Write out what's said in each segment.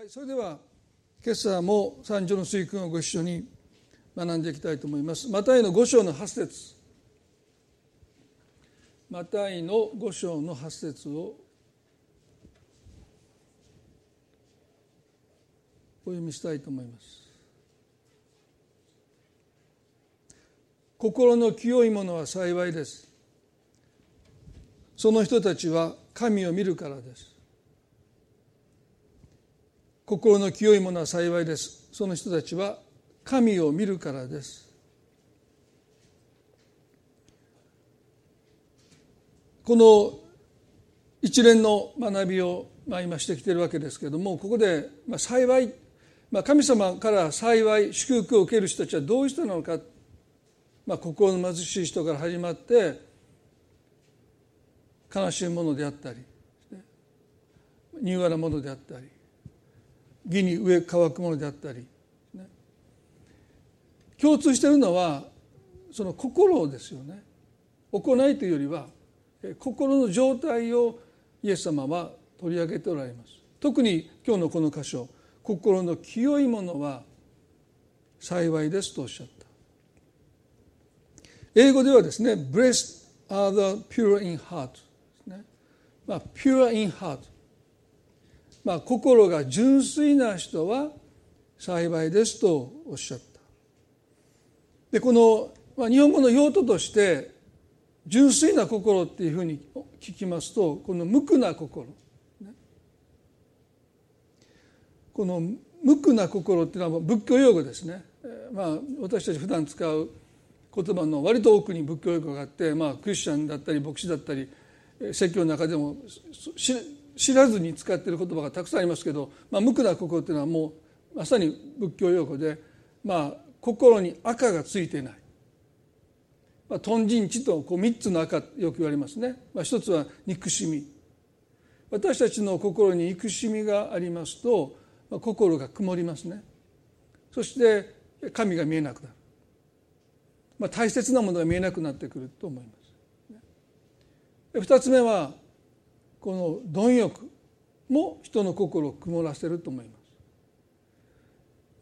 はい、それでは今朝も三条の水訓をご一緒に学んでいきたいと思います。マタイの五章の八節マタイの五章の八節をお読みしたいと思います。心の清いものは幸いです。その人たちは神を見るからです。心の清いものは幸いです。その人たちは神を見るからです。この一連の学びを、まあ、今してきているわけですけれどもここで、まあ、幸い、まあ、神様から幸い祝福を受ける人たちはどういう人なのか、まあ、心の貧しい人から始まって悲しいものであったり柔和なものであったり義に上乾くものであったり、ね、共通しているのはその心ですよね。行いというよりは心の状態をイエス様は取り上げておられます。特に今日のこの箇所心の清いものは幸いですとおっしゃった。英語ではですね Blessed are the pure in heart ね、まあ、pure in heart まあ、心が純粋な人は幸いですとおっしゃった。でこの、まあ、日本語の用途として純粋な心っていうふうに聞きますとこの無垢な心、ね、この無垢な心っていうのは仏教用語ですね、まあ、私たち普段使う言葉の割と多くに仏教用語があって、まあ、クリスチャンだったり牧師だったり説教の中でも知らずに使っている言葉がたくさんありますけど、まあ、無垢な心っていうのはもうまさに仏教用語で、まあ、心に赤がついてない、まあ、豚人地とこう3つの赤よく言われますね、まあ、一つは憎しみ。私たちの心に憎しみがありますと、まあ、心が曇りますね。そして神が見えなくなる、まあ、大切なものが見えなくなってくると思います。二つ目はこの貪欲も人の心を曇らせると思います。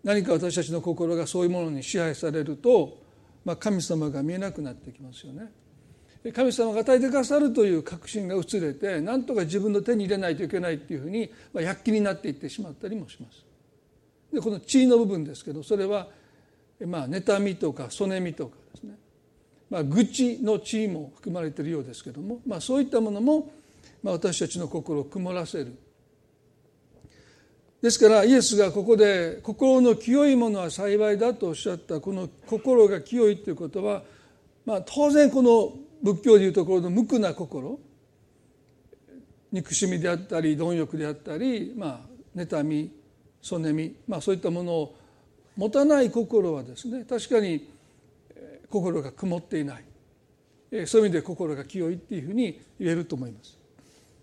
何か私たちの心がそういうものに支配されると、まあ、神様が見えなくなってきますよね。神様が与えてくださるという確信が薄れて何とか自分の手に入れないといけないっていうふうに、まあ、躍起になっていってしまったりもします。でこの地位の部分ですけどそれはまあ妬みとかそねみとかですね。まあ愚痴の地位も含まれているようですけども、まあ、そういったものもまあ、私たちの心を曇らせるですからイエスがここで心の清いものは幸いだとおっしゃったこの心が清いということは、まあ、当然この仏教でいうところの無垢な心憎しみであったり貪欲であったり、まあ、妬みそねみ、まあ、そういったものを持たない心はですね確かに心が曇っていないそういう意味で心が清いっていうふうに言えると思います。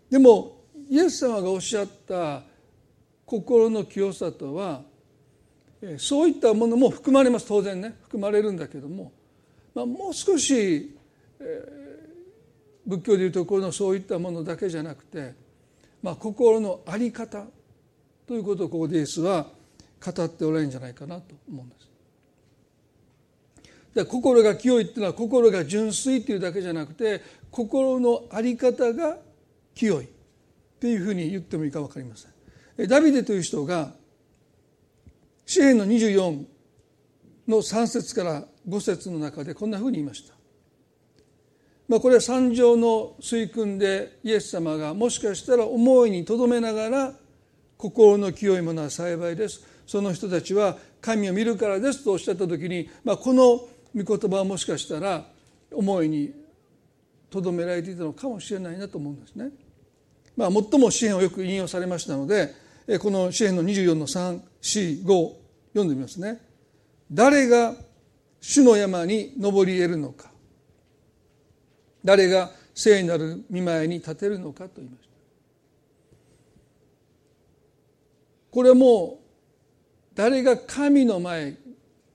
でもイエス様がおっしゃった心の清さとはそういったものも含まれます当然ね含まれるんだけども、まあ、もう少し、えー、仏教でいうところのそういったものだけじゃなくて、まあ、心の在り方ということをここでイエスは語っておられるんじゃないかなと思うんです。で心が清いっていうのは心が純粋っていうだけじゃなくて心の在り方が清い。っていうふうに言ってもいいか分かりません。ダビデという人が詩篇の24の3節から5節の中でこんなふうに言いました、まあ、これは三条の水訓でイエス様がもしかしたら思いにとどめながら心の清いものは幸いです。その人たちは神を見るからですとおっしゃった時に、まあ、この御言葉はもしかしたら思いにとどめられていたのかもしれないなと思うんですね。まあ、最も詩篇をよく引用されましたのでこの詩篇の24の345読んでみますね。誰が主の山に登り得るのか。誰が聖なる見舞いに立てるのかと言いました。これはもう誰が神の前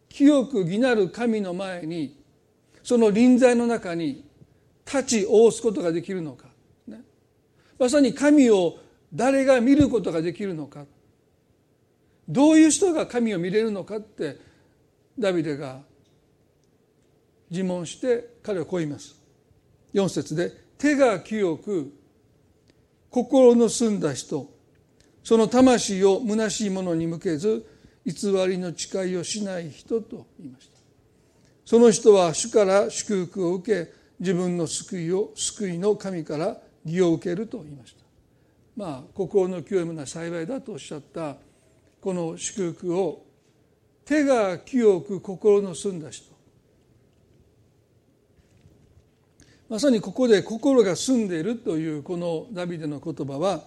清く義なる神の前にその臨在の中に立ち仰すことができるのか。まさに神を誰が見ることができるのか。どういう人が神を見れるのかってダビデが自問して彼はこう言います。4節で手が清く心の澄んだ人その魂を虚しいものに向けず偽りの誓いをしない人と言いました。その人は主から祝福を受け自分の救いを救いの神から義を受けると言いましたまあ心の清いものは幸いだとおっしゃったこの祝福を手が清く心の澄んだ人まさにここで心が澄んでいるというこのダビデの言葉は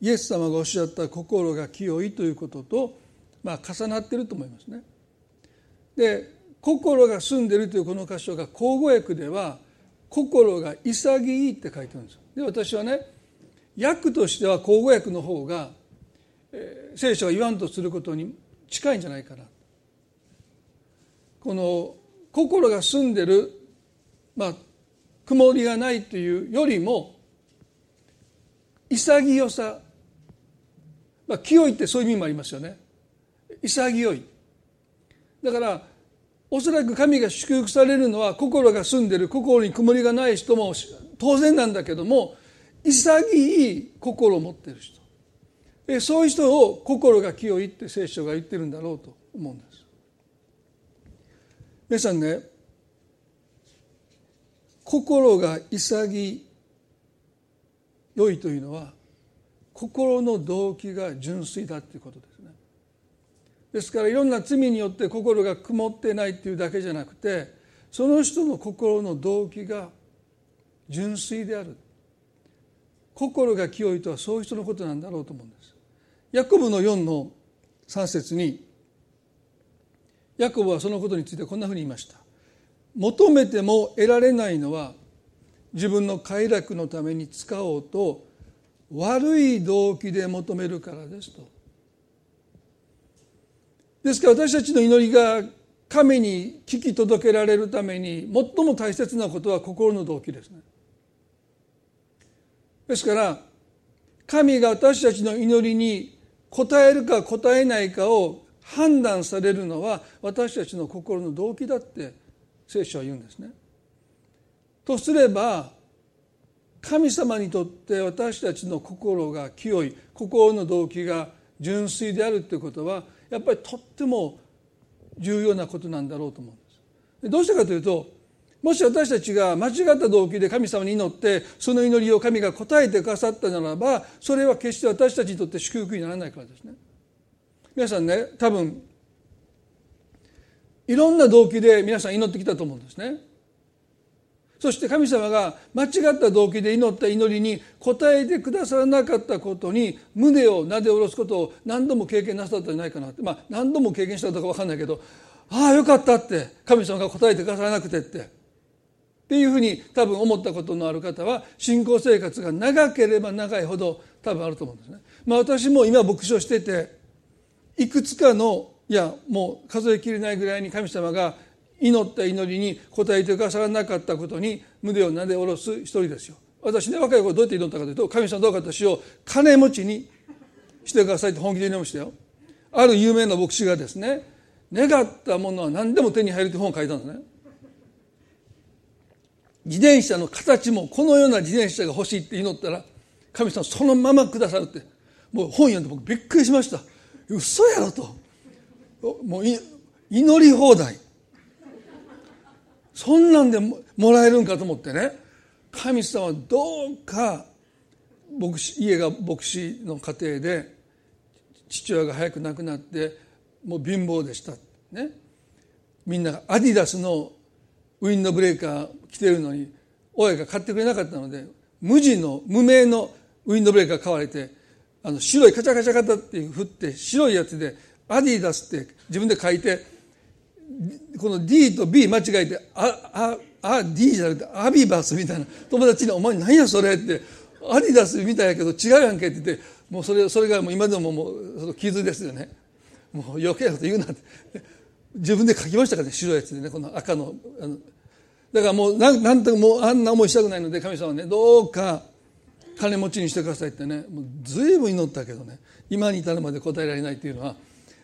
イエス様がおっしゃった心が清いということと、まあ、重なっていると思いますね。で心が澄んでいるというこの箇所が口語訳では心が潔いって書いてるんですよ。で私はね訳としては口語訳の方が、えー、聖書が言わんとすることに近いんじゃないかな。この心が澄んでるまあ曇りがないというよりも潔さまあ、清いってそういう意味もありますよね潔いだからおそらく神が祝福されるのは心が澄んでる心に曇りがない人も当然なんだけども潔い心を持っている人。そういう人を心が清いって聖書が言ってるんだろうと思うんです。皆さんね心が潔いというのは心の動機が純粋だということです。ですからいろんな罪によって心が曇ってないっていうだけじゃなくてその人の心の動機が純粋である。心が清いとはそういう人のことなんだろうと思うんです。ヤコブの4の3節にヤコブはそのことについてこんなふうに言いました。求めても得られないのは自分の快楽のために使おうと悪い動機で求めるからですと。ですから私たちの祈りが神に聞き届けられるために最も大切なことは心の動機ですね。ですから神が私たちの祈りに答えるか答えないかを判断されるのは私たちの心の動機だって聖書は言うんですね。とすれば神様にとって私たちの心が清い心の動機が純粋であるということはやっぱりとっても重要なことなんだろうと思うんです。どうしてかというともし私たちが間違った動機で神様に祈ってその祈りを神が答えてくださったならばそれは決して私たちにとって祝福にならないからですね。皆さんね多分いろんな動機で皆さん祈ってきたと思うんですね。そして神様が間違った動機で祈った祈りに応えてくださらなかったことに胸をなで下ろすことを何度も経験なさったんじゃないかなってまあ何度も経験したとか分かんないけどああよかったって神様が答えてくださらなくてってっていうふうに多分思ったことのある方は信仰生活が長ければ長いほど多分あると思うんですね。まあ、私も今牧師をしてていくつかのいやもう数えきれないぐらいに神様が祈った祈りに応えてくださらなかったことに胸をなで下ろす一人ですよ。私ね若い頃どうやって祈ったかというと神様どうか私を金持ちにしてくださいって本気で祈りましたよ。ある有名な牧師がですね願ったものは何でも手に入るという本を書いたんですね。自転車の形もこのような自転車が欲しいって祈ったら神様そのままくださるって。もう本読んで僕びっくりしました。嘘やろと。もう祈り放題。そんなんでもらえるんかと思ってね。神様どうか牧師家が牧師の家庭で父親が早く亡くなってもう貧乏でしたね。みんながアディダスのウィンドブレーカー着てるのに親が買ってくれなかったので無地の無名のウィンドブレーカー買われてあの白いカチャカチャカチャって振って白いやつでアディダスって自分で書いてこの D と B 間違えてあああ D じゃなくてアビバスみたいな。友達に「お前何やそれ」って「アディダスみたいやけど違うやんけ」って言ってもうそれそれがもう今でももうその傷ですよね。もう余計なこと言うなって。自分で書きましたからね白いやつでねこの赤のあの。だからもうなんなんともうあんな思いしたくないので神様ね。どうか金持ちにしてくださいってね。もう随分祈ったけどね。今に至るまで答えられないっていうのは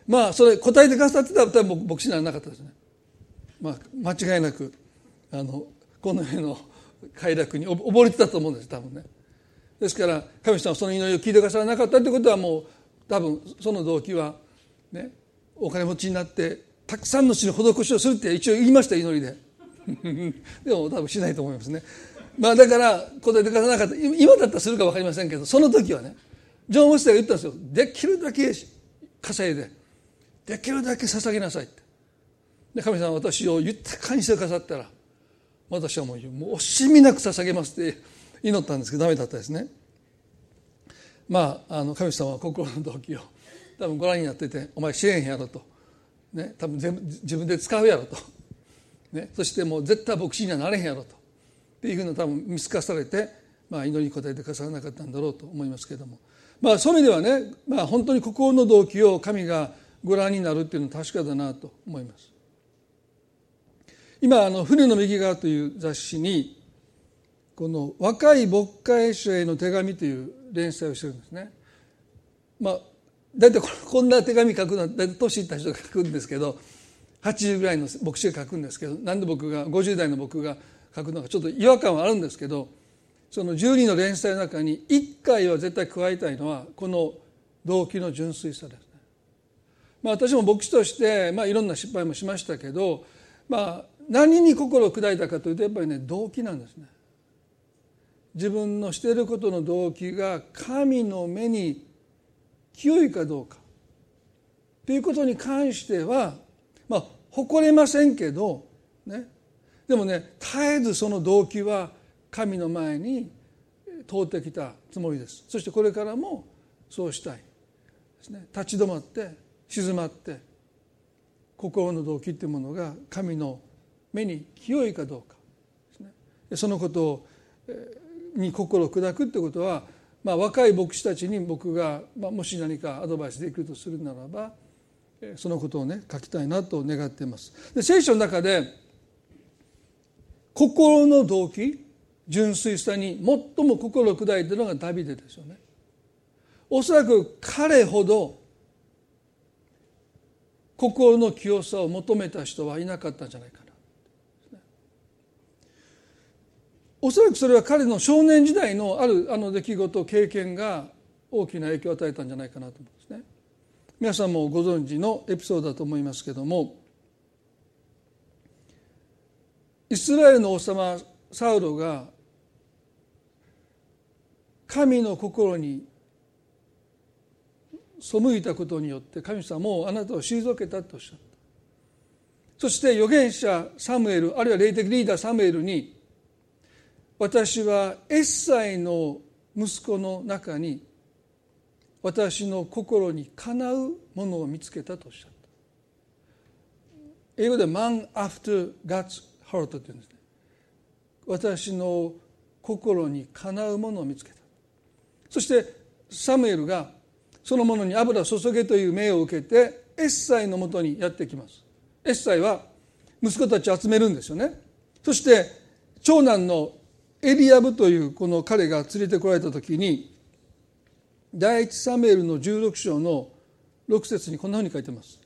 まあそれ答えてくださってたら多分牧師にならなかったですね。まあ、間違いなくあのこの世の快楽に溺れてたと思うんです多分ね。ですから神様はその祈りを聞いてくださらなかったってことはもう多分その動機はねお金持ちになってたくさんの地に施しをするって一応言いました祈りで。でも多分しないと思いますね。まあだから答えてくださらなかった。今だったらするか分かりませんけどその時はねジョン・ウォスターが言ったんですよ。できるだけ稼いで。できるだけ捧げなさいって。で神様私を豊かにしてくださったら私はもう惜しみなく捧げますって祈ったんですけどダメだったですね。まああの神様は心の動機を多分ご覧になってて「お前支援やろ」と、ね、多分全部自分で使うやろと、ね、そしてもう絶対牧師にはなれへんやろと。っていうふうな多分見透かされて、まあ、祈りに応えてくださらなかったんだろうと思いますけれども、まあ、そういう意味ではね、まあ、本当に心の動機を神がご覧になるっていうのは確かだなと思います。今あの「船の右側」という雑誌にこの「若い牧会者への手紙」という連載をしてるんですね。まあ大体こんな手紙書くのは大体年いった人が書くんですけど80ぐらいの牧師が書くんですけどなんで僕が50代の僕が書くのかちょっと違和感はあるんですけどその12の連載の中に1回は絶対加えたいのはこの動機の純粋さです。まあ、私も牧師として、まあ、いろんな失敗もしましたけど、まあ、何に心を砕いたかというとやっぱりね動機なんですね。自分のしていることの動機が神の目に清いかどうか。ということに関してはまあ誇れませんけどね。でもね絶えずその動機は神の前に通ってきたつもりです。そしてこれからもそうしたいですね。立ち止まって静まって心の動機っていうものが神の目に清いかどうかですねそのことをに心を砕くってことは、まあ、若い牧師たちに僕が、まあ、もし何かアドバイスできるとするならばそのことをね書きたいなと願っています。で聖書の中で心の動機純粋さに最も心を砕いてるのがダビデですよね。おそらく彼ほど心の清さを求めた人はいなかったんじゃないかなおそらくそれは彼の少年時代のあるあの出来事経験が大きな影響を与えたんじゃないかなと思うんですね。皆さんもご存知のエピソードだと思いますけどもイスラエルの王様サウロが神の心に背いたことによって神様もうあなたを退けたとおっしゃった。そして預言者サムエルあるいは霊的リーダーサムエルに私はエッサイの息子の中に私の心にかなうものを見つけたとおっしゃった。英語で「man after God's heart」というんですね。私の心にかなうものを見つけた。そしてサムエルがそのものに油注げという命を受けてエッサイのもとにやってきます。エッサイは息子たちを集めるんですよね。そして長男のエリアブというこの彼が連れてこられた時に第一サムエルの16章の6節にこんなふうに書いてます。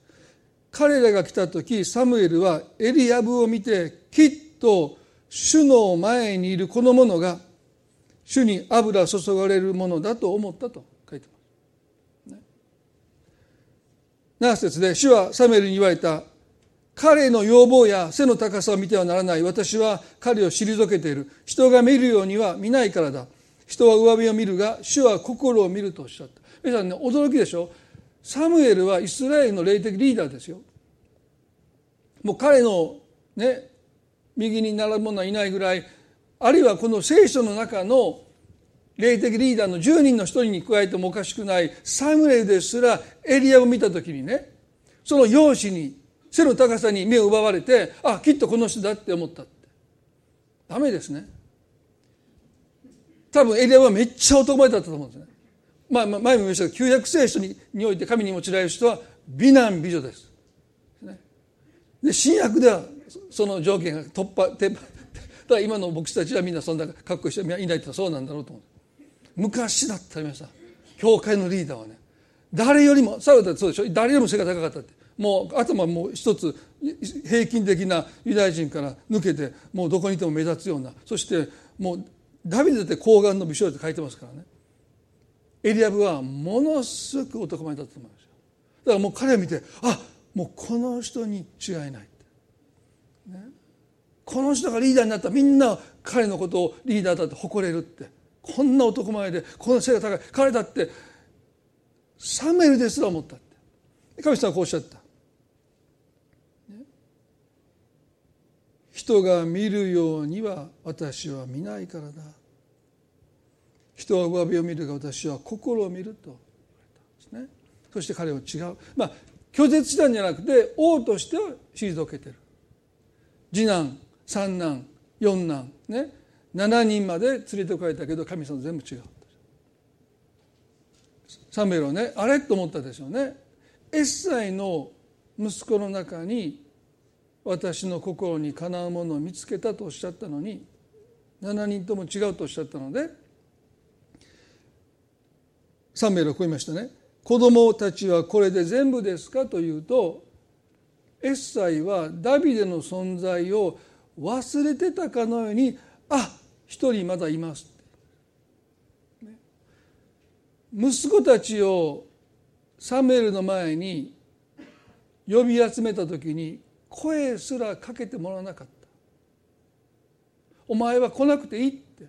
彼らが来た時サムエルはエリアブを見てきっと主の前にいるこの者が主に油注がれるものだと思ったと書いてます。ね、7節で主はサムエルに言われた彼の要望や背の高さを見てはならない。私は彼を退けている。人が見るようには見ないからだ。人は上辺を見るが主は心を見るとおっしゃった。皆さんね驚きでしょ？サムエルはイスラエルの霊的リーダーですよ。もう彼のね右に並ぶ者はいないぐらいあるいはこの聖書の中の霊的リーダーの10人の一人に加えてもおかしくないサムエルですらエリアを見た時にねその容姿に背の高さに目を奪われてあきっとこの人だって思ったって。ダメですね。多分エリアはめっちゃ男前だったと思うんですね。まあ前も言いましたが旧約聖書ににおいて神に用いられる人は美男美女です。で新約ではその条件が突破 だ今の牧師たちはみんなそんなかっこいい人はいないとそうなんだろうと思う。昔だった皆さん教会のリーダーはね誰よりもサウダそうでしょ？誰よりも背が高かったって。もう頭もう一つ平均的なユダヤ人から抜けてもうどこにいても目立つような。そしてもうダビデって睾丸の美少女って書いてますからね。エリアブはものすごく男前だったと思いますよ。だからもう彼を見てあもうこの人に違いないって、ね、この人がリーダーになった。らみんな彼のことをリーダーだって誇れるって。こんな男前でこの背が高い。彼だってサムエルですら思ったって。神様はこうおっしゃった。人が見るようには私は見ないからだ。人は上辺を見るが私は心を見ると。言われたんですね。そして彼を違う。まあ拒絶したんじゃなくて王としては退けてる。次男三男四男。ね。7人まで連れてこられたけど神様全部違う。サムエルはね。あれ？と思ったでしょうね。エッサイの息子の中に私の心にかなうものを見つけたとおっしゃったのに7人とも違うとおっしゃったのでサムエルはこう言いましたね。子供たちはこれで全部ですかというとエッサイはダビデの存在を忘れてたかのようにあ一人まだいます息子たちをサムエルの前に呼び集めた時に声すらかけてもらわなかった。お前は来なくていいって。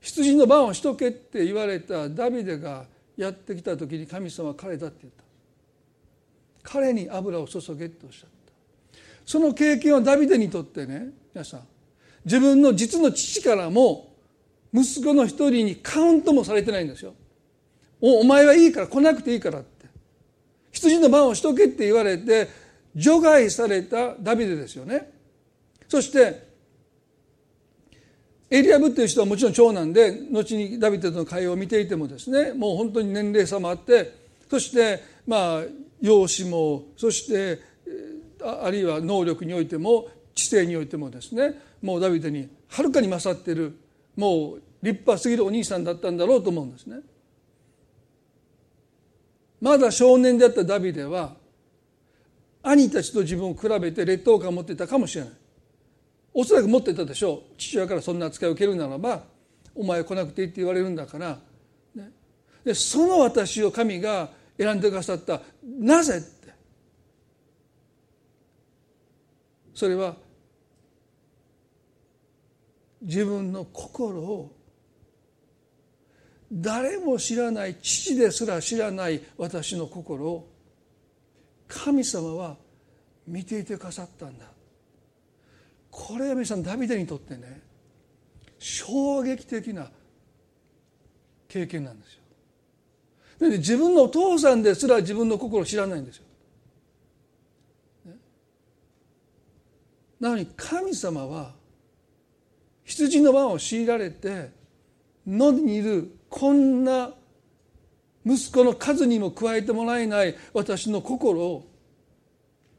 羊の番をしとけって言われたダビデがやってきた時に神様は彼だって言った。彼に油を注げっておっしゃった。その経験はダビデにとってね皆さん自分の実の父からも息子の一人にカウントもされてないんですよ。おお前はいいから来なくていいからって。羊の番をしとけって言われて除外されたダビデですよね。そしてエリアブっていう人はもちろん長男で後にダビデとの会話を見ていてもですねもう本当に年齢差もあってそしてまあ容姿もそしてあるいは能力においても知性においてもですねもうダビデにはるかに勝っているもう立派すぎるお兄さんだったんだろうと思うんですね。まだ少年であったダビデは兄たちと自分を比べて劣等感を持っていたかもしれない。おそらく持っていたでしょう。父親からそんな扱いを受けるならばお前来なくていいって言われるんだから、ね、でその私を神が選んでくださった。なぜってそれは自分の心を誰も知らない父ですら知らない私の心を神様は見ていてくださったんだこれは皆さんダビデにとってね衝撃的な経験なんですよ。で自分のお父さんですら自分の心を知らないんですよ。なのに神様は羊の番を強いられて野にいるこんな息子の数にも加えてもらえない私の心を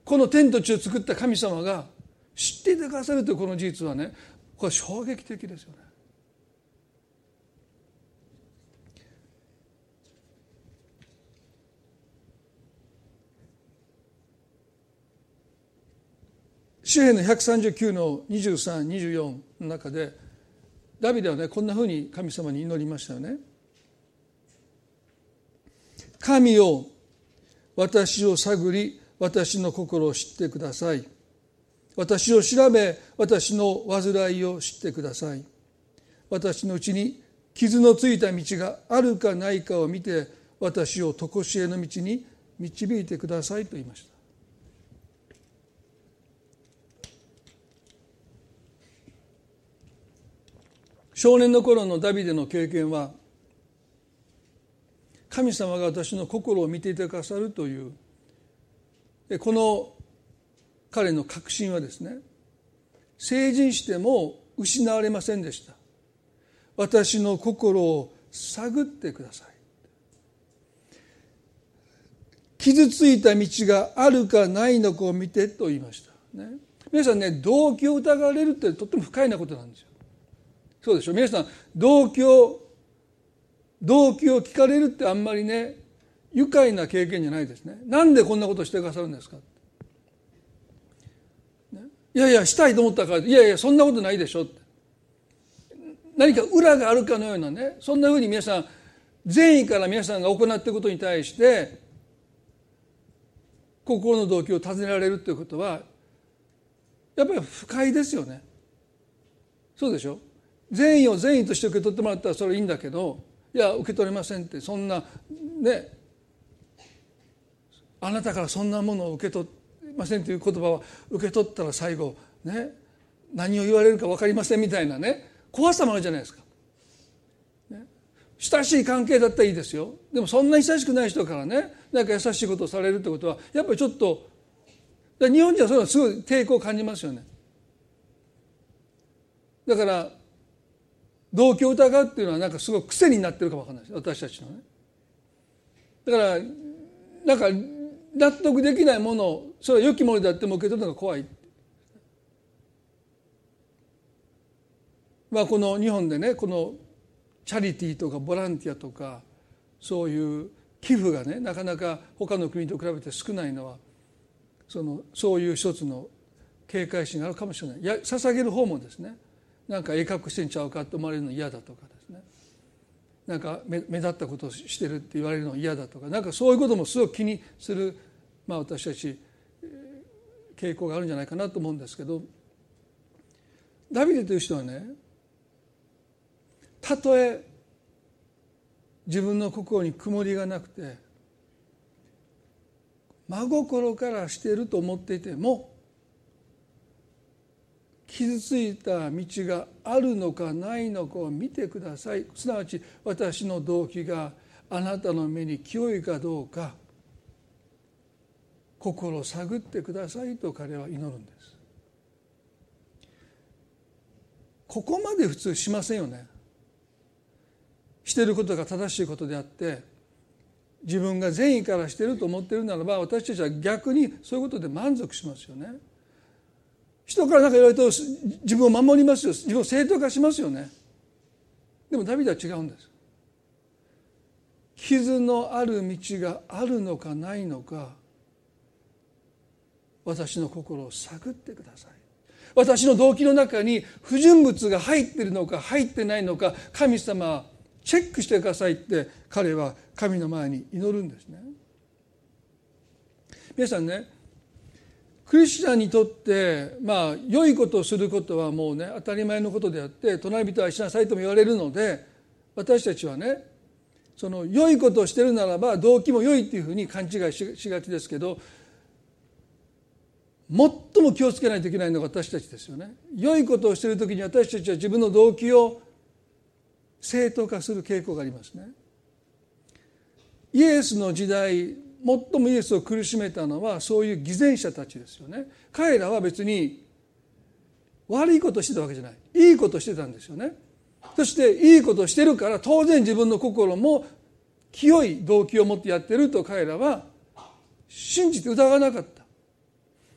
この天と地を作った神様が知っていてくださるというこの事実はねこれ衝撃的ですよね。詩篇の139の2324の中でダビデはねこんなふうに神様に祈りましたよね。神を私を探り私の心を知ってください。私を調べ私の患いを知ってください。私のうちに傷のついた道があるかないかを見て私を常しえの道に導いてくださいと言いました。少年の頃のダビデの経験は神様が私の心を見ていてくださるというこの彼の確信はですね成人しても失われませんでした。私の心を探ってください。傷ついた道があるかないのかを見てと言いました、ね、皆さんね動機を疑われるってとっても不快なことなんですよ。そうでしょ。皆さん動機を動機を聞かれるってあんまりね愉快な経験じゃないですね。なんでこんなことしてくださるんですか。いやいやしたいと思ったからいやいやそんなことないでしょって。何か裏があるかのようなねそんなふうに皆さん善意から皆さんが行っていることに対して心の動機を尋ねられるということはやっぱり不快ですよね。そうでしょ。善意を善意として受け取ってもらったらそれいいんだけどいや受け取れませんってそんなねあなたからそんなものを受け取りませんという言葉を受け取ったら最後ね何を言われるか分かりませんみたいなね怖さもあるじゃないですか。ね、親しい関係だったらいいですよでもそんな親しくない人からねなんか優しいことをされるってことはやっぱりちょっと日本人はそういうのすごい抵抗を感じますよね。だから動機を疑うっていうのはなんかすごい癖になってるかもわかんないです私たちのね。だからなんか納得できないものをそれは良きものであっても受け取るのが怖い。まあこの日本でねこのチャリティーとかボランティアとかそういう寄付がねなかなか他の国と比べて少ないのはそのそういう一つの警戒心があるかもしれないいや捧げる方もですねなんか鋭角してんちゃうかと思われるの嫌だとかですね。なんか目立ったことをしてるって言われるの嫌だとか。なんかそういうこともすごく気にする、まあ、私たち傾向があるんじゃないかなと思うんですけど。ダビデという人はねたとえ自分の心に曇りがなくて真心からしていると思っていても傷ついた道があるのかないのかを見てください。すなわち私の動機があなたの目に清いかどうか心を探ってくださいと彼は祈るんです。ここまで普通しませんよね。してることが正しいことであって自分が善意からしていると思ってるならば私たちは逆にそういうことで満足しますよね。人から何か言われると自分を守りますよ。自分を正当化しますよね。でもダビデは違うんです。傷のある道があるのかないのか私の心を探ってください。私の動機の中に不純物が入ってるのか入ってないのか神様チェックしてくださいって彼は神の前に祈るんですね。皆さんねクリスチャンにとってまあ良いことをすることはもうね当たり前のことであって隣人はしなさいとも言われるので私たちはねその良いことをしてるならば動機も良いっていうふうに勘違いしがちですけど最も気をつけないといけないのが私たちですよね。良いことをしている時に私たちは自分の動機を正当化する傾向がありますね。イエスの時代最もイエスを苦しめたのはそういう偽善者たちですよね。彼らは別に悪いことしてたわけじゃない。いいことしてたんですよね。そしていいことしてるから当然自分の心も清い動機を持ってやってると彼らは信じて疑わなかった。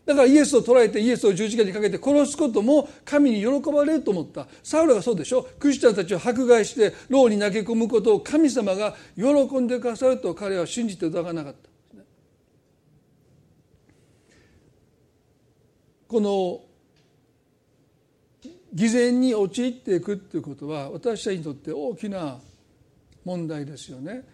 だからイエスを捕らえてイエスを十字架にかけて殺すことも神に喜ばれると思った。サウルがそうでしょ。クリスチャンたちを迫害して牢に投げ込むことを神様が喜んでくださると彼は信じて疑わなかった。この偽善に陥っていくっていうことは私たちにとって大きな問題ですよね。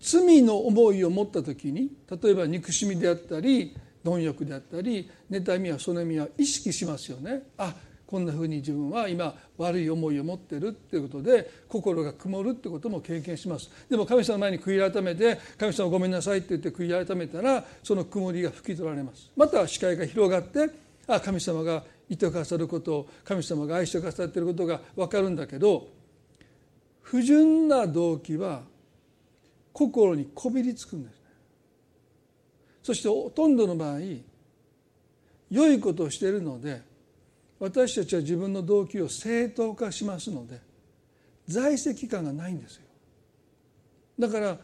罪の思いを持った時に例えば憎しみであったり貪欲であったり妬みやそのみは意識しますよね。あこんなふうに自分は今悪い思いを持ってるっていうことで心が曇るってことも経験しますでも神様の前に悔い改めて神様ごめんなさいって言って悔い改めたらその曇りが拭き取られますまた視界が広がってあ神様がいてくださることを神様が愛してくださっていることが分かるんだけど不純な動機は心にこびりつくんですそしてほとんどの場合良いことをしているので私たちは自分の動機を正当化しますので在籍感がないんですよ。だから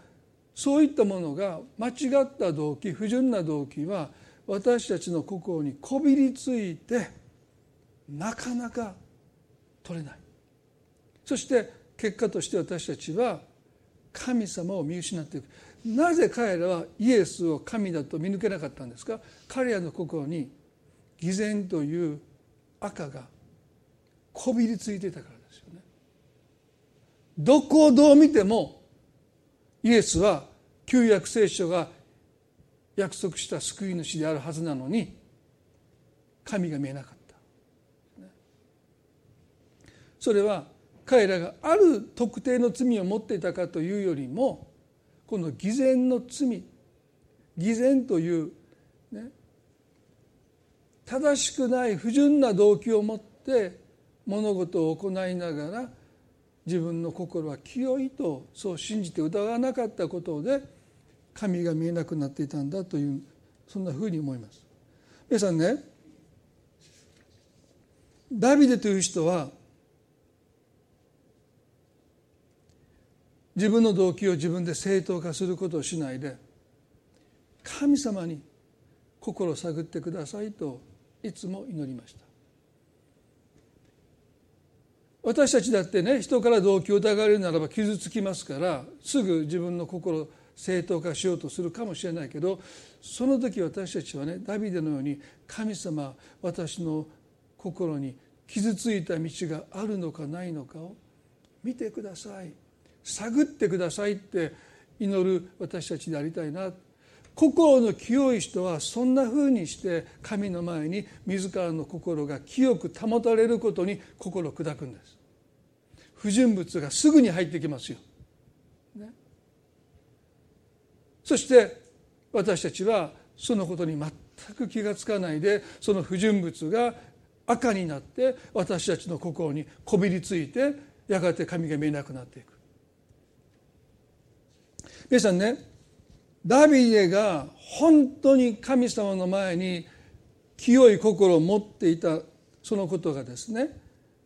そういったものが間違った動機不純な動機は私たちの心にこびりついてなかなか取れない。そして結果として私たちは神様を見失っていく。なぜ彼らはイエスを神だと見抜けなかったんですか？彼らの心に偽善という赤がこびりついてたからですよね。どこをどう見てもイエスは旧約聖書が約束した救い主であるはずなのに神が見えなかった。それは彼らがある特定の罪を持っていたかというよりもこの偽善の罪偽善という、ね、正しくない不純な動機を持って物事を行いながら自分の心は清いとそう信じて疑わなかったことで神が見えなくなっていたんだというそんなふうに思います。皆さんねダビデという人は自分の動機を自分で正当化することをしないで神様に心を探ってくださいといつも祈りました私たちだってね人から動機を疑われるならば傷つきますからすぐ自分の心正当化しようとするかもしれないけどその時私たちはねダビデのように神様私の心に傷ついた道があるのかないのかを見てください。探ってくださいって祈る私たちでありたいな。心の清い人はそんなふうにして神の前に自らの心が清く保たれることに心を砕くんです。不純物がすぐに入ってきますよ。そして私たちはそのことに全く気が付かないでその不純物が赤になって私たちの心にこびりついてやがて神が見えなくなっていく。皆さんねダビデが本当に神様の前に清い心を持っていたそのことがですね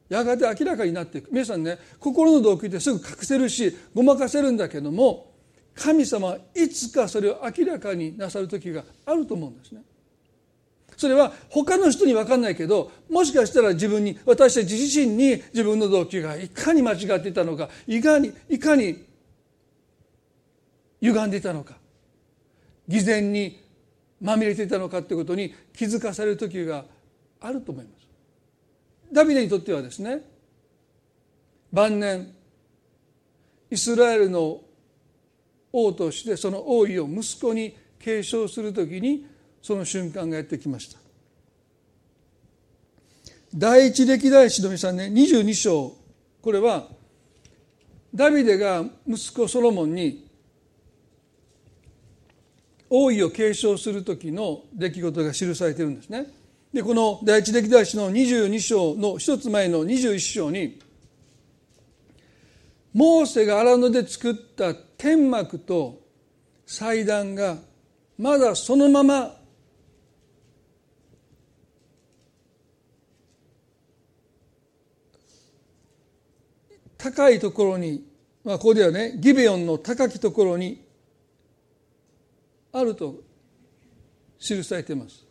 やがて明らかになっていく。皆さんね心の動機ってすぐ隠せるしごまかせるんだけども神様はいつかそれを明らかになさる時があると思うんですね。それは他の人に分かんないけどもしかしたら自分に私たち自身に自分の動機がいかに間違っていたのかいかにいかに歪んでいたのか偽善にまみれていたのかということに気づかされる時があると思います。ダビデにとってはですね晩年イスラエルの王としてその王位を息子に継承するときにその瞬間がやってきました。第一歴代史の皆さんね22章。これはダビデが息子ソロモンに王位を継承する時の出来事が記されているんですね。でこの第一歴代史の22章の一つ前の21章にモーセが荒野で作った天幕と祭壇がまだそのまま高いところに、まあ、ここではねギベオンの高きところにあると記されています。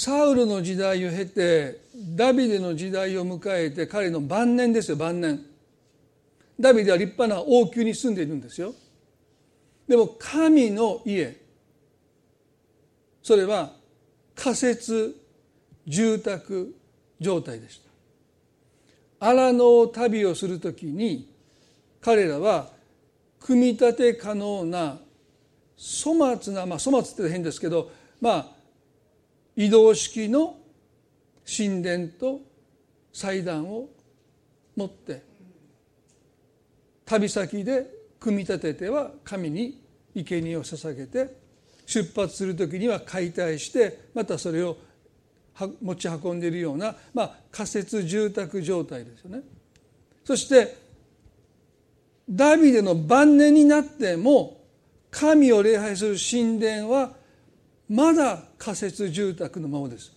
サウルの時代を経てダビデの時代を迎えて彼の晩年ですよ晩年。ダビデは立派な王宮に住んでいるんですよ。でも神の家。それは仮設住宅状態でした。荒野を旅をするときに彼らは組み立て可能な粗末なまあ粗末って変ですけどまあ移動式の神殿と祭壇を持って旅先で組み立てては神に生贄を捧げて出発する時には解体してまたそれを持ち運んでいるような、まあ、仮設住宅状態ですよね。そしてダビデの晩年になっても神を礼拝する神殿はまだ仮設住宅のままです。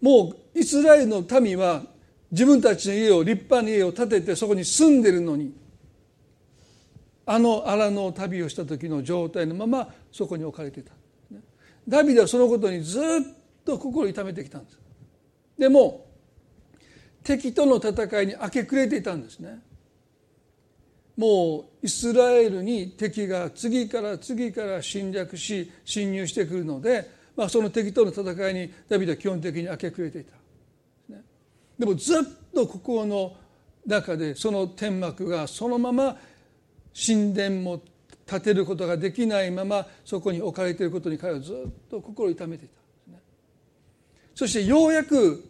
もうイスラエルの民は自分たちの家を立派な家を建ててそこに住んでるのにあの荒野旅をした時の状態のままそこに置かれていた。ダビデはそのことにずっと心を痛めてきたんです。でも敵との戦いに明け暮れていたんですね。もうイスラエルに敵が次から次から侵略し侵入してくるので、まあ、その敵との戦いにダビデは基本的に明け暮れていた、でもずっと心の中でその天幕がそのまま神殿も建てることができないままそこに置かれていることに彼はずっと心を痛めていた。そしてようやく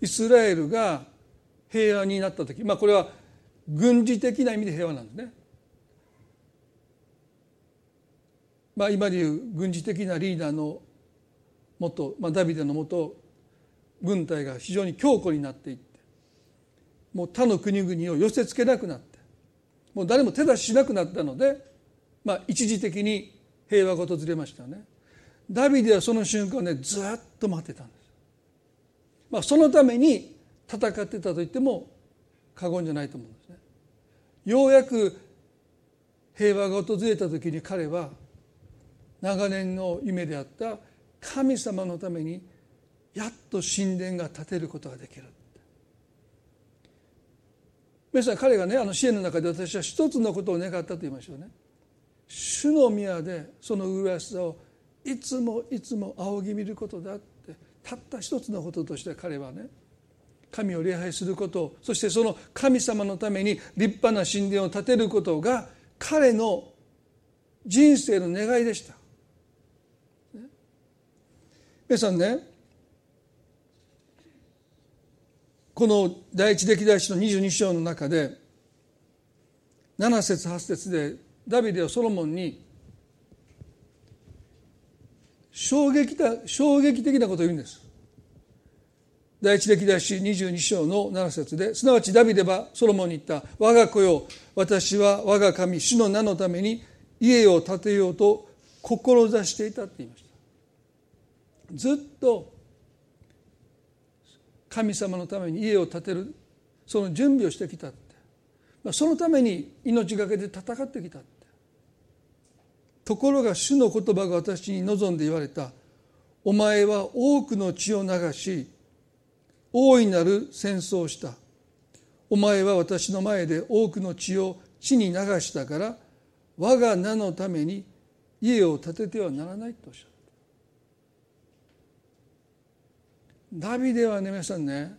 イスラエルが平和になった時まあこれは軍事的な意味で平和なんですね。まあ、今でいう軍事的なリーダーのもと、まあ、ダビデのもと軍隊が非常に強固になっていってもう他の国々を寄せつけなくなってもう誰も手出ししなくなったので、まあ、一時的に平和が訪れましたね。ダビデはその瞬間ねずっと待ってたんです。まあ、そのために戦ってたと言っても過言じゃないと思うんですね。ようやく平和が訪れた時に彼は長年の夢であった神様のためにやっと神殿が建てることができる皆さん彼がねあの支援の中で私は一つのことを願ったと言いましょうね主の宮でその麗しさをいつもいつも仰ぎ見ることだってたった一つのこととして彼はね神を礼拝することそしてその神様のために立派な神殿を建てることが彼の人生の願いでした。皆さんねこの第一歴代史の22章の中で7節8節でダビデはソロモンに衝撃だ衝撃的なことを言うんです。第一歴代史22章の7節ですなわちダビデはソロモンに言った「我が子よ私は我が神主の名のために家を建てようと志していた」って言いました。ずっと神様のために家を建てるその準備をしてきたって。そのために命がけで戦ってきたって。ところが主の言葉が私に望んで言われた。お前は多くの血を流し大いなる戦争をした。お前は私の前で多くの血を地に流したから我が名のために家を建ててはならないとおっしゃった。ダビデはね皆さんね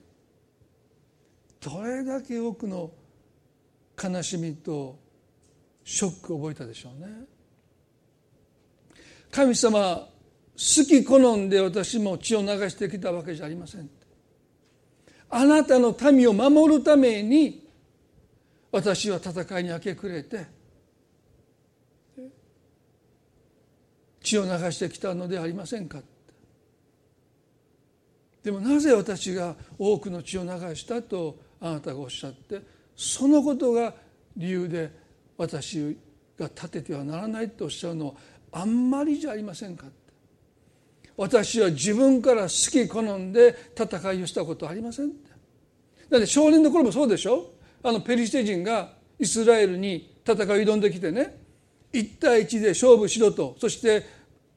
どれだけ多くの悲しみとショックを覚えたでしょうね。神様好き好んで私も血を流してきたわけじゃありません。あなたの民を守るために私は戦いに明け暮れて血を流してきたのではありませんか？でもなぜ私が多くの血を流したとあなたがおっしゃってそのことが理由で私が立ててはならないとおっしゃるのはあんまりじゃありませんか？私は自分から好き好んで戦いをしたことありませんだって少年の頃もそうでしょ？あのペリシテ人がイスラエルに戦いを挑んできてね。1対1で勝負しろと。そして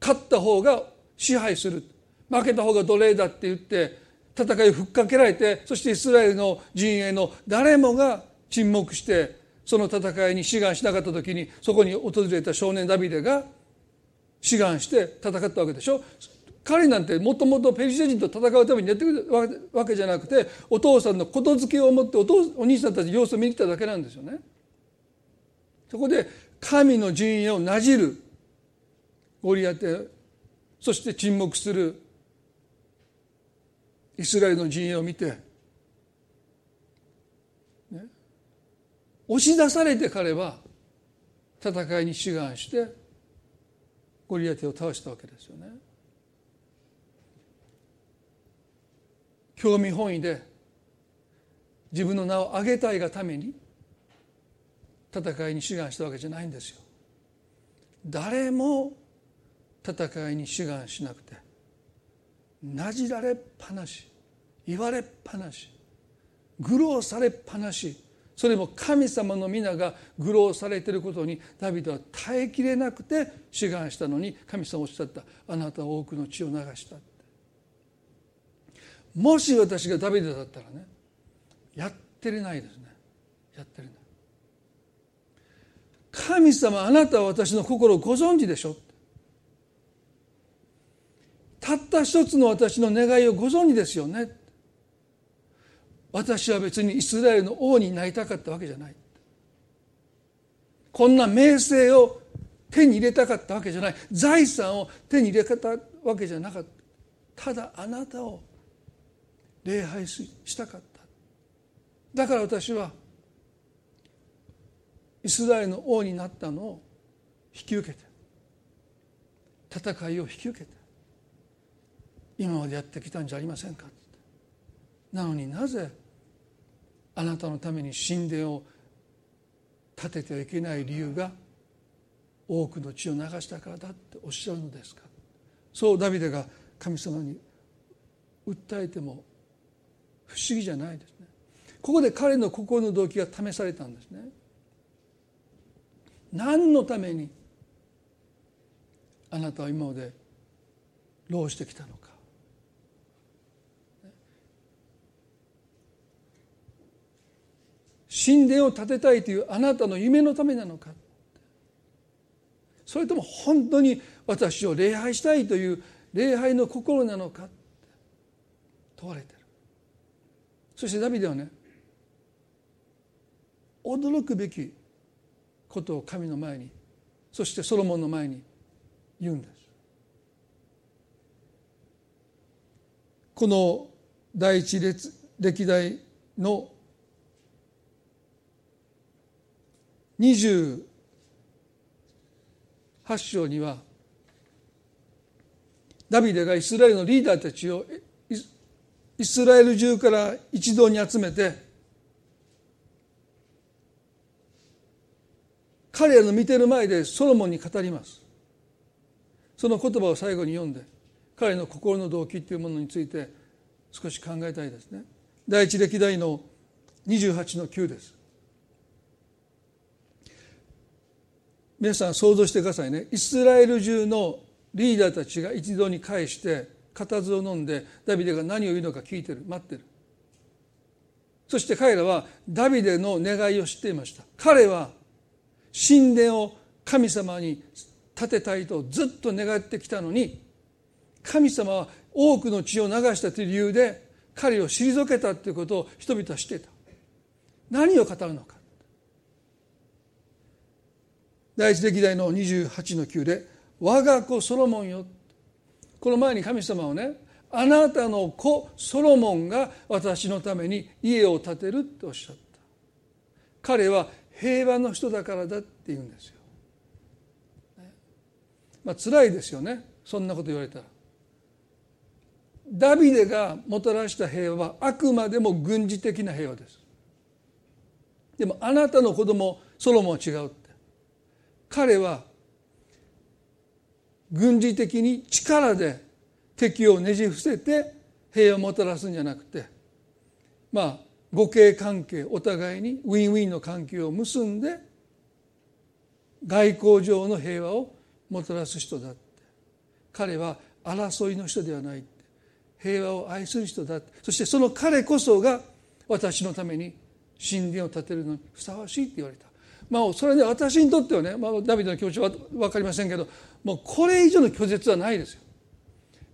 勝った方が支配する。負けた方が奴隷だって言って戦いをふっかけられてそしてイスラエルの陣営の誰もが沈黙してその戦いに志願しなかった時にそこに訪れた少年ダビデが志願して戦ったわけでしょ？彼なんてもともとペルシャ人と戦うためにやってくるわけじゃなくてお父さんのことづけを持ってお父お兄さんたち様子を見に来ただけなんですよね。そこで神の陣営をなじるゴリアテそして沈黙するイスラエルの陣営を見て、ね、押し出されて彼は戦いに志願してゴリアテを倒したわけですよね。興味本位で自分の名を挙げたいがために戦いに志願したわけじゃないんですよ。誰も戦いに志願しなくてなじられっぱなし言われっぱなし愚弄されっぱなしそれも神様の皆が愚弄されていることにダビデは耐えきれなくて志願したのに神様おっしゃったあなたは多くの血を流したもし私がダビデだったらねやってれないですね。やってれない。神様あなたは私の心をご存知でしょ？たった一つの私の願いをご存知ですよね？私は別にイスラエルの王になりたかったわけじゃない。こんな名声を手に入れたかったわけじゃない。財産を手に入れたわけじゃなかった。ただあなたを礼拝したかった。だから私はイスラエルの王になったのを引き受けて戦いを引き受けて今までやってきたんじゃありませんかって。なのになぜあなたのために神殿を建ててはいけない理由が多くの血を流したからだっておっしゃるのですか。そうダビデが神様に訴えても不思議じゃないですね。ここで彼の心の動機が試されたんですね。何のためにあなたは今まで労してきたのか。神殿を建てたいというあなたの夢のためなのか。それとも本当に私を礼拝したいという礼拝の心なのか。問われて。そしてダビデはね驚くべきことを神の前にそしてソロモンの前に言うんです。この第一列歴代の28章にはダビデがイスラエルのリーダーたちをイスラエル中から一堂に集めて彼らの見てる前でソロモンに語ります。その言葉を最後に読んで彼の心の動機というものについて少し考えたいですね。第一歴代の28の9です。皆さん想像してくださいね。イスラエル中のリーダーたちが一度に返して固唾を飲んでダビデが何を言うのか聞いてる。待ってる。そして彼らはダビデの願いを知っていました。彼は神殿を神様に建てたいとずっと願ってきたのに神様は多くの血を流したという理由で彼を退けたということを人々は知っていた。何を語るのか。第一歴代の28の9で「我が子ソロモンよ」この前に神様をねあなたの子ソロモンが私のために家を建てるっておっしゃった彼は平和の人だからだって言うんですよ。まあ辛いですよねそんなこと言われたら。ダビデがもたらした平和はあくまでも軍事的な平和です。でもあなたの子供ソロモンは違うって彼は軍事的に力で敵をねじ伏せて平和をもたらすんじゃなくてまあ互恵関係お互いにウィンウィンの関係を結んで外交上の平和をもたらす人だって。彼は争いの人ではない平和を愛する人だそしてその彼こそが私のために神殿を建てるのにふさわしいって言われた。まあそれね私にとってはね、まあ、ダビデの気持ちは分かりませんけどもうこれ以上の拒絶はないですよ。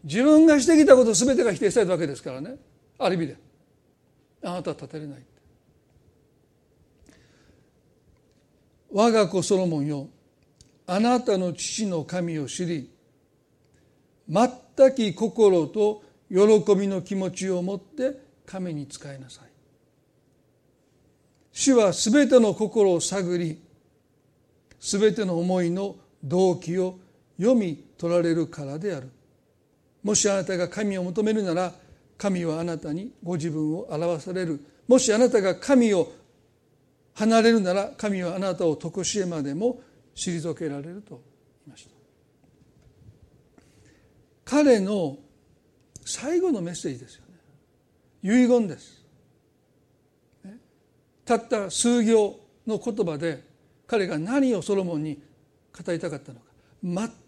自分がしてきたこと全てが否定されたわけですからね。ある意味であなたは立てれない我が子ソロモンよあなたの父の神を知り全き心と喜びの気持ちを持って神に仕えなさい。主はすべての心を探りすべての思いの動機を読み取られるからである。もしあなたが神を求めるなら神はあなたにご自分を表される。もしあなたが神を離れるなら神はあなたを常しえまでも退けられると言いました。彼の最後のメッセージですよね。遺言です。たった数行の言葉で彼が何をソロモンに語りたかったのか。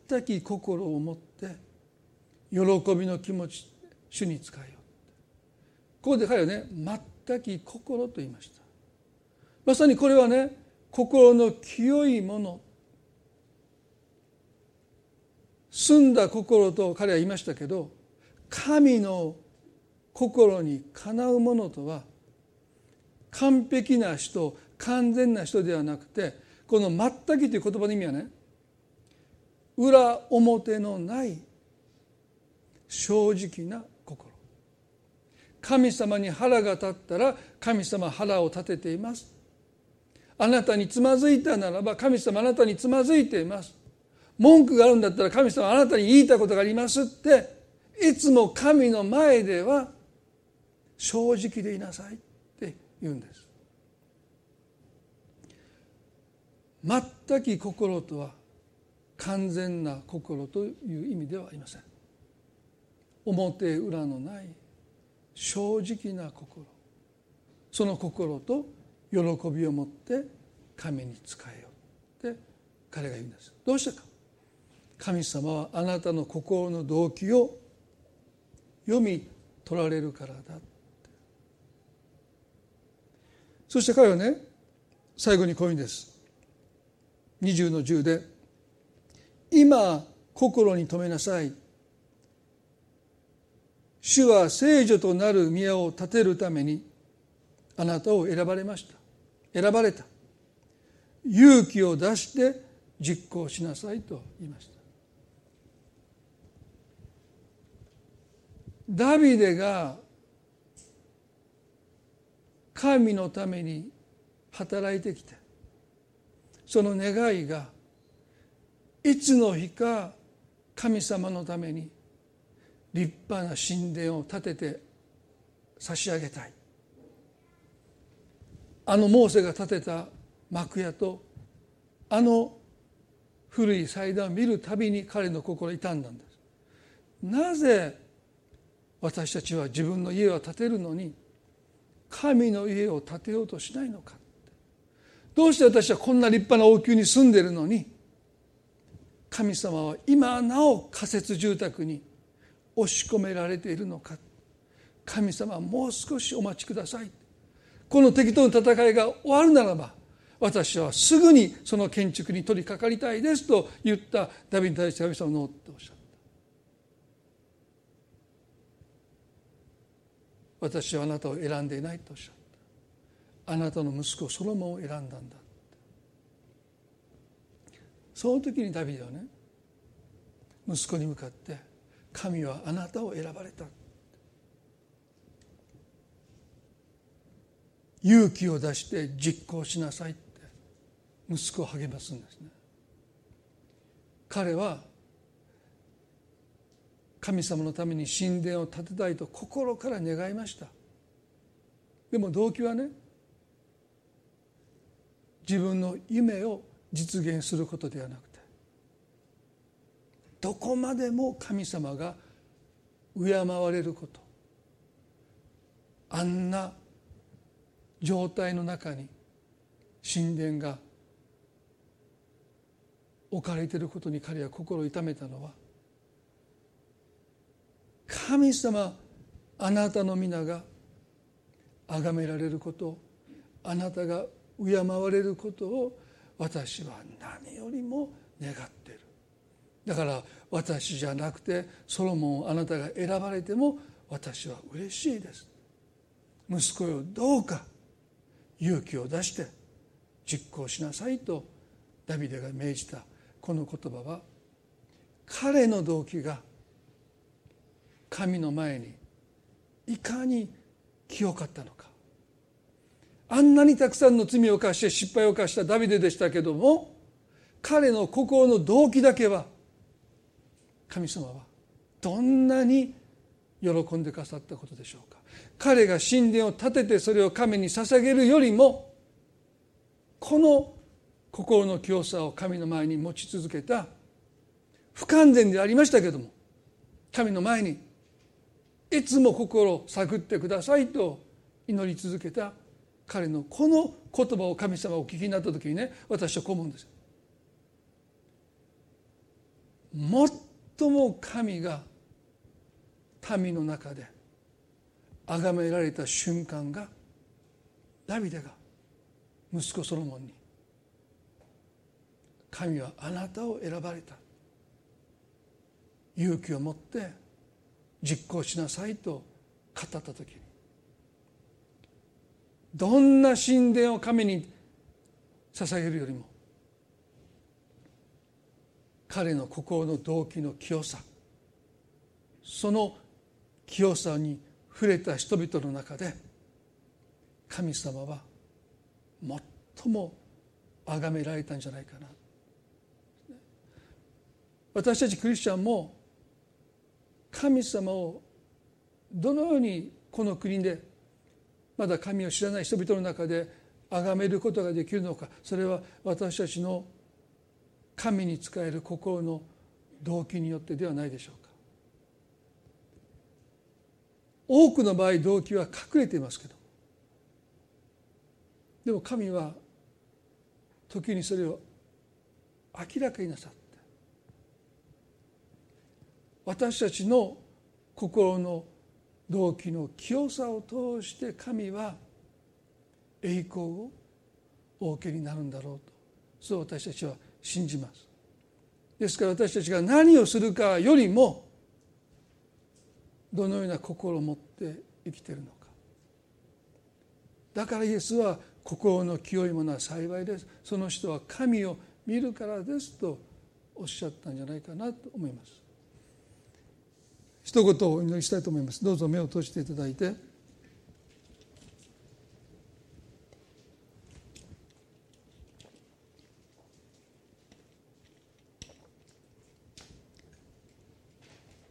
全く心を持って喜びの気持ち主に使えよここで彼はねったき心と言いました。まさにこれはね心の清いもの。澄んだ心と彼は言いましたけど神の心にかなうものとは完璧な人完全な人ではなくてこの「全き」という言葉の意味はね裏表のない正直な心。神様に腹が立ったら神様腹を立てています。あなたにつまずいたならば神様あなたにつまずいています。文句があるんだったら神様あなたに言いたことがありますっていつも神の前では正直でいなさいって言うんです。全き心とは完全な心という意味ではありません。表裏のない正直な心。その心と喜びを持って神に仕えようって彼が言うんです。どうしてか。神様はあなたの心の動機を読み取られるからだそして彼はね最後にこういうんです。20の10で「今心に留めなさい」主は聖女となる宮を建てるためにあなたを選ばれました。選ばれた。勇気を出して実行しなさいと言いました。ダビデが神のために働いてきてその願いがいつの日か神様のために立派な神殿を建てて差し上げたい。あのモーセが建てた幕屋とあの古い祭壇を見るたびに彼の心傷んだんです。なぜ私たちは自分の家を建てるのに神の家を建てようとしないのかどうして私はこんな立派な王宮に住んでるのに神様は今なお仮設住宅に押し込められているのか。神様はもう少しお待ちください。この敵との戦いが終わるならば私はすぐにその建築に取り掛かりたいですと言った。ダビに対して神様のっておっしゃった。私はあなたを選んでいないとおっしゃった。あなたの息子ソロモンを選んだんだ。その時にダビデはね息子に向かって神はあなたを選ばれた。勇気を出して実行しなさいって息子を励ますんですね。彼は神様のために神殿を建てたいと心から願いました。でも動機はね自分の夢を実現することではなくてどこまでも神様が敬われることあんな状態の中に神殿が置かれていることに彼は心を痛めたのは神様あなたの皆が崇められることあなたが敬われることを私は何よりも願っている。だから私じゃなくてソロモンあなたが選ばれても私は嬉しいです。息子よどうか勇気を出して実行しなさいとダビデが命じたこの言葉は彼の動機が神の前にいかに清かったのか。あんなにたくさんの罪を犯して失敗を犯したダビデでしたけども彼の心の動機だけは神様はどんなに喜んでくださったことでしょうか。彼が神殿を建ててそれを神に捧げるよりもこの心の清さを神の前に持ち続けた不完全でありましたけども神の前にいつも心を探ってくださいと祈り続けた彼のこの言葉を神様お聞きになった時にね私はこう思うんです最も神が民の中で崇められた瞬間がダビデが息子ソロモンに。神はあなたを選ばれた。勇気を持って実行しなさいと語った時に。どんな神殿を神に捧げるよりも彼の心の動機の清さその清さに触れた人々の中で神様は最も崇められたんじゃないかな。私たちクリスチャンも神様をどのようにこの国でまだ神を知らない人々の中で崇めることができるのか。それは私たちの神に仕える心の動機によってではないでしょうか。多くの場合動機は隠れていますけど。でも神は時にそれを明らかになさって。私たちの心の動機の清さを通して神は栄光をお受けになるんだろうとそう私たちは信じます。ですから私たちが何をするかよりもどのような心を持って生きてるのか。だからイエスは心の清いものは幸いです。その人は神を見るからですとおっしゃったんじゃないかなと思います。一言お祈りしたいと思います。どうぞ目を閉じていただいて。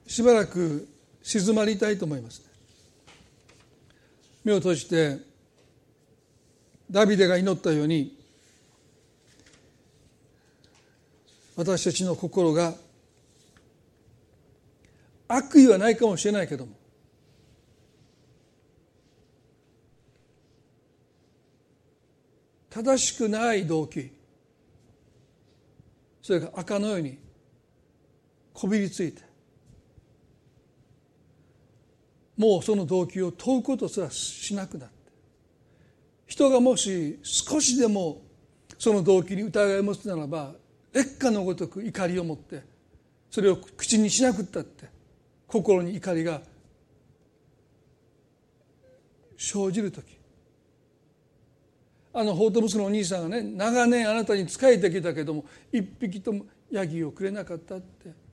しばらく静まりたいと思います、目を閉じてダビデが祈ったように私たちの心が悪意はないかもしれないけども。正しくない動機。それが赤のようにこびりついて。もうその動機を問うことすらしなくなって。人がもし少しでもその動機に疑いを持つならば劣化のごとく怒りを持ってそれを口にしなくったって。心に怒りが生じる時。あの法と息のお兄さんがね長年あなたに仕えてきたけども一匹ともヤギをくれなかったって。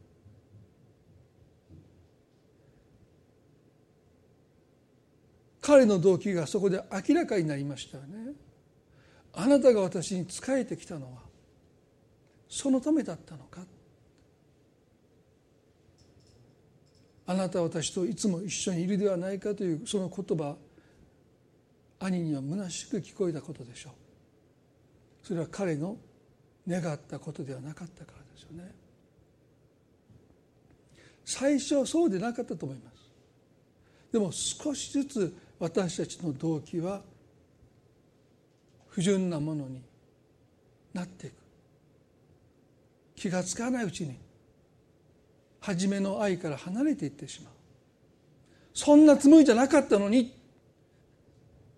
彼の動機がそこで明らかになりましたよね。あなたが私に仕えてきたのはそのためだったのかあなたは私といつも一緒にいるではないかというその言葉兄には虚しく聞こえたことでしょう。それは彼の願ったことではなかったからですよね。最初はそうでなかったと思います。でも少しずつ私たちの動機は不純なものになっていく。気が付かないうちに初めの愛から離れていってしまう。そんなつもりじゃなかったのに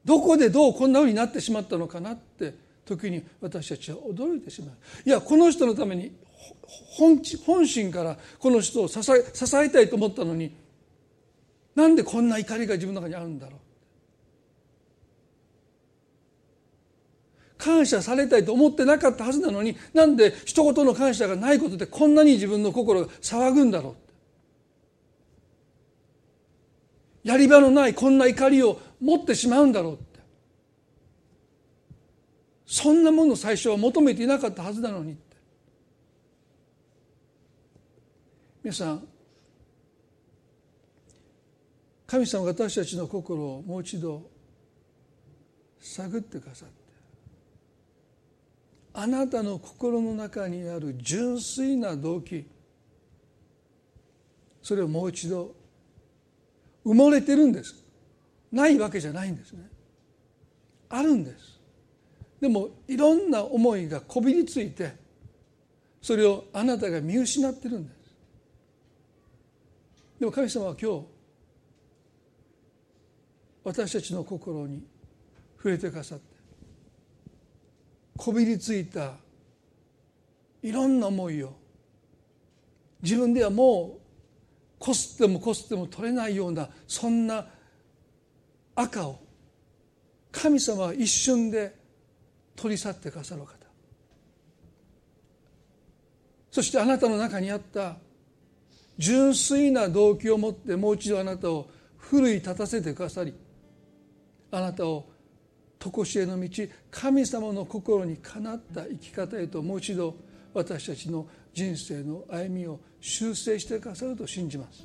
どこでどうこんなふうになってしまったのかなって時に私たちは驚いてしまう。いやこの人のために本本心からこの人を支え支えたいと思ったのになんでこんな怒りが自分の中にあるんだろう。感謝されたいと思ってなかったはずなのになんで一言の感謝がないことでこんなに自分の心が騒ぐんだろうやり場のないこんな怒りを持ってしまうんだろうって。そんなもの最初は求めていなかったはずなのにって。皆さん神様が私たちの心をもう一度探ってくださってあなたの心の中にある純粋な動機。それをもう一度埋もれてるんです。ないわけじゃないんですね。あるんです。でもいろんな思いがこびりついてそれをあなたが見失ってるんです。でも神様は今日私たちの心に触れてくださってこびりついたいろんな思いを自分ではもうこすってもこすっても取れないようなそんな赤を神様は一瞬で取り去ってくださる方。そしてあなたの中にあった純粋な動機を持ってもう一度あなたを奮い立たせてくださりあなたを常しえの道神様の心にかなった生き方へともう一度私たちの人生の歩みを修正してくださると信じます。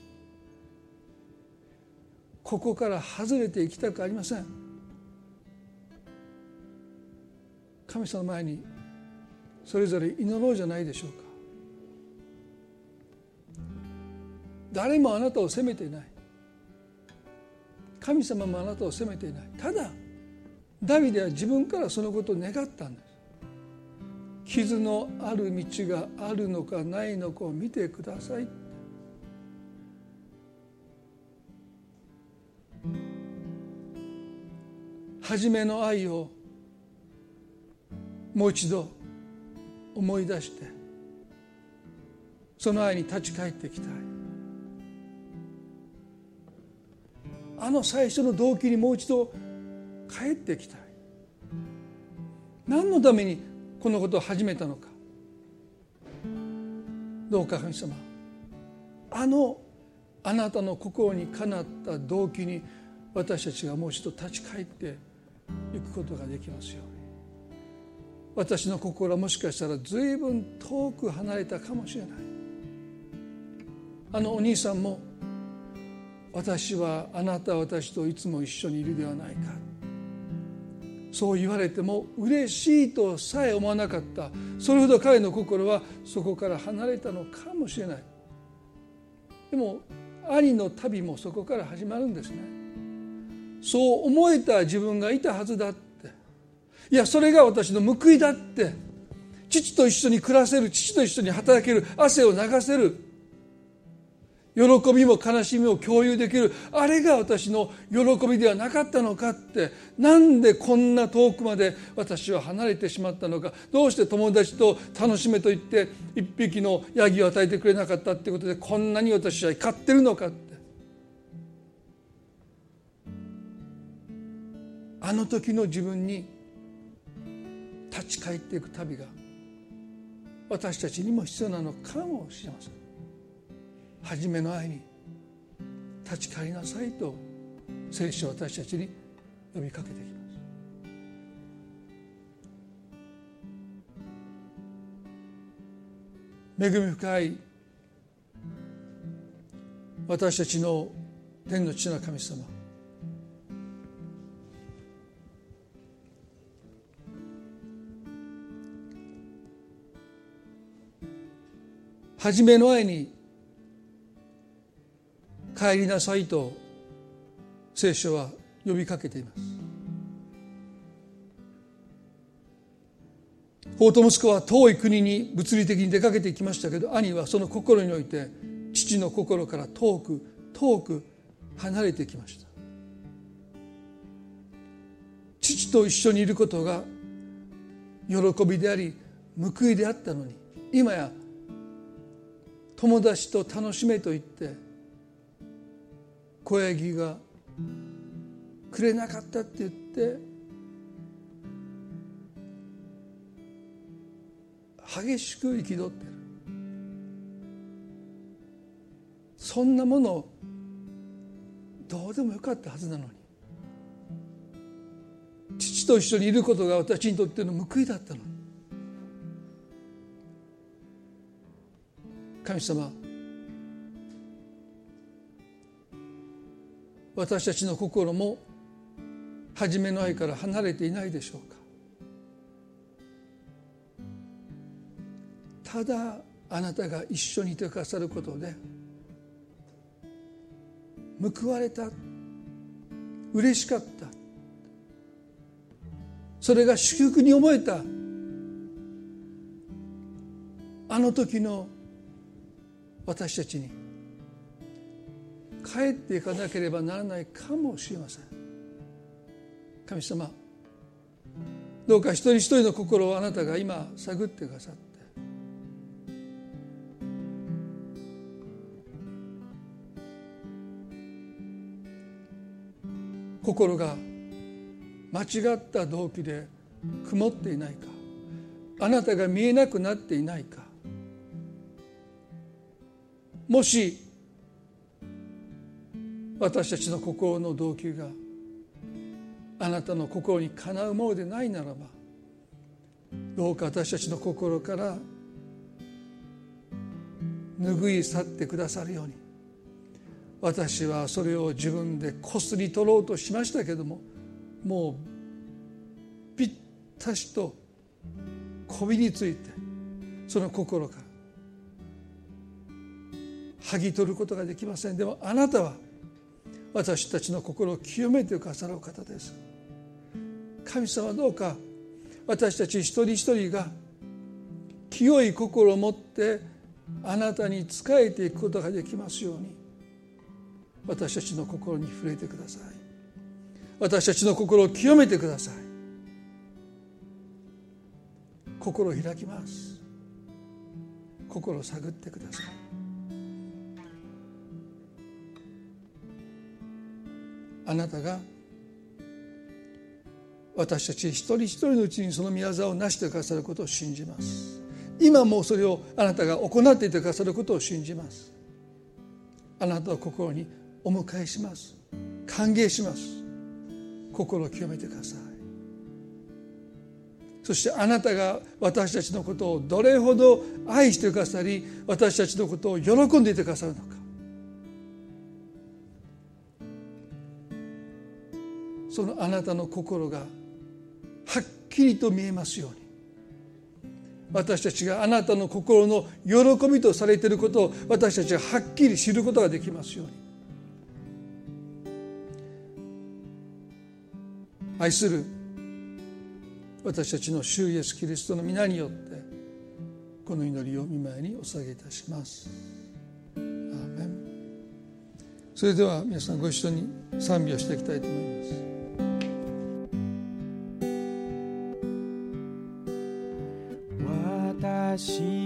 ここから外れていきたくありません。神様の前にそれぞれ祈ろうじゃないでしょうか。誰もあなたを責めていない。神様もあなたを責めていない。ただダビデは自分からそのことを願ったんです。傷のある道があるのかないのかを見てください。初めの愛をもう一度思い出してその愛に立ち返っていきたい。あの最初の動機にもう一度帰ってきたい。何のためにこのことを始めたのか。どうか神様あのあなたの心にかなった動機に私たちがもう一度立ち返っていくことができますように。私の心はもしかしたら随分遠く離れたかもしれない。あのお兄さんも私はあなた私といつも一緒にいるではないか。そう言われても嬉しいとさえ思わなかった。それほど彼の心はそこから離れたのかもしれない。でも兄の旅もそこから始まるんですね。そう思えた自分がいたはずだって。いやそれが私の報いだって。父と一緒に暮らせる父と一緒に働ける汗を流せる。喜びも悲しみも共有できるあれが私の喜びではなかったのかってなんでこんな遠くまで私は離れてしまったのかどうして友達と楽しめと言って一匹のヤギを与えてくれなかったってことでこんなに私は怒ってるのかってあの時の自分に立ち返っていく旅が私たちにも必要なのかもしれません。初めの愛に立ち返りなさいと聖書は私たちに呼びかけてきます。恵み深い私たちの天の父の神様。初めの愛に帰りなさいと聖書は呼びかけています。法と息子は遠い国に物理的に出かけていきましたけど兄はその心において父の心から遠く遠く離れてきました。父と一緒にいることが喜びであり報いであったのに今や友達と楽しめと言って小ヤギがくれなかったって言って激しく憤ってる。そんなものどうでもよかったはずなのに。父と一緒にいることが私にとっての報いだったのに。神様私たちの心も初めの愛から離れていないでしょうか。ただあなたが一緒にいてくださることで報われた嬉しかった。それが祝福に思えた。あの時の私たちに。帰っていかなければならないかもしれません。神様どうか一人一人の心をあなたが今探ってくださって。心が間違った動機で曇っていないか。あなたが見えなくなっていないか。もし私たちの心の動機があなたの心にかなうものでないならばどうか私たちの心から拭い去ってくださるように。私はそれを自分でこすり取ろうとしましたけどももうぴったしとこびりついてその心から剥ぎ取ることができません。でもあなたは私たちの心を清めてくださる方です。神様どうか私たち一人一人が清い心を持ってあなたに仕えていくことができますように私たちの心に触れてください。私たちの心を清めてください。心を開きます。心を探ってください。あなたが私たち一人一人のうちにその宮沢を成してくださることを信じます。今もそれをあなたが行っていてくださることを信じます。あなたの心にお迎えします。歓迎します。心を清めてください。そしてあなたが私たちのことをどれほど愛してくださり私たちのことを喜んでいてくださるのか。そのあなたの心がはっきりと見えますように。私たちがあなたの心の喜びとされていることを私たちがはっきり知ることができますように。愛する私たちの主イエスキリストの皆によってこの祈りを見舞いにお捧げいたします。それでは皆さんご一緒に賛美をしていきたいと思います。私の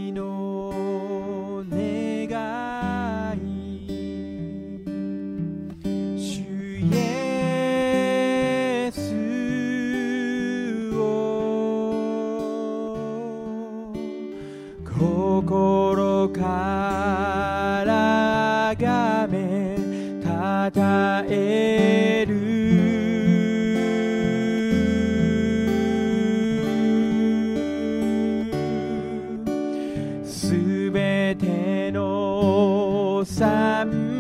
の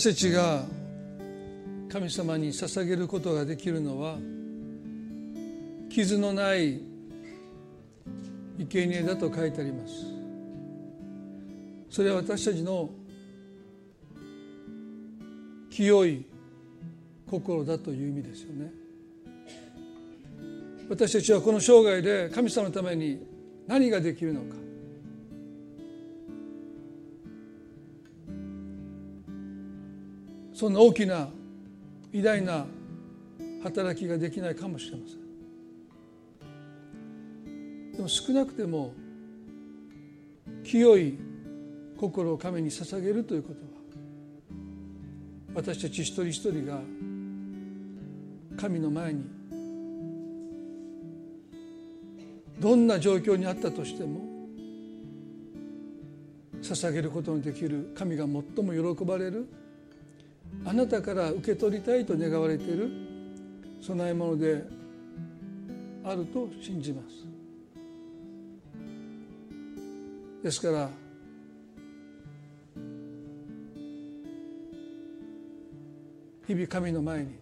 私たちが神様に捧げることができるのは傷のない生贄だと書いてあります。それは私たちの清い心だという意味ですよね。私たちはこの生涯で神様のために何ができるのか。そんな大きな偉大な働きができないかもしれません。でも少なくても清い心を神に捧げるということは私たち一人一人が神の前にどんな状況にあったとしても捧げることのできる神が最も喜ばれるあなたから受け取りたいと願われている供え物であると信じます。ですから日々神の前に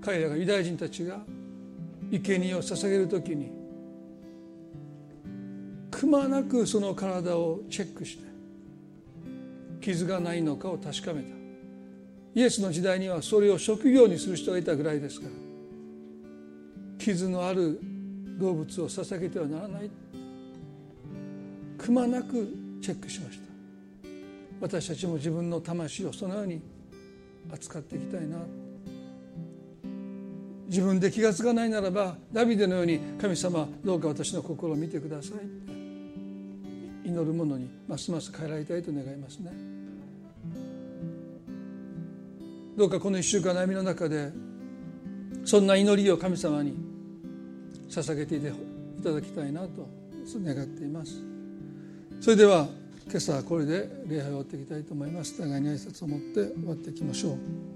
彼らがユダヤ人たちが生贄を捧げる時にくまなくその体をチェックして傷がないのかを確かめた。イエスの時代にはそれを職業にする人がいたぐらいですから。傷のある動物を捧げてはならない。くまなくチェックしました。私たちも自分の魂をそのように扱っていきたいな。自分で気が付かないならばダビデのように神様どうか私の心を見てください。祈る者にますます変えられたいと願いますね。どうかこの1週間の歩みの中でそんな祈りを神様に捧げていただきたいなと願っています。それでは今朝はこれで礼拝を終わっていきたいと思います。互いに挨拶を持って終わっていきましょう。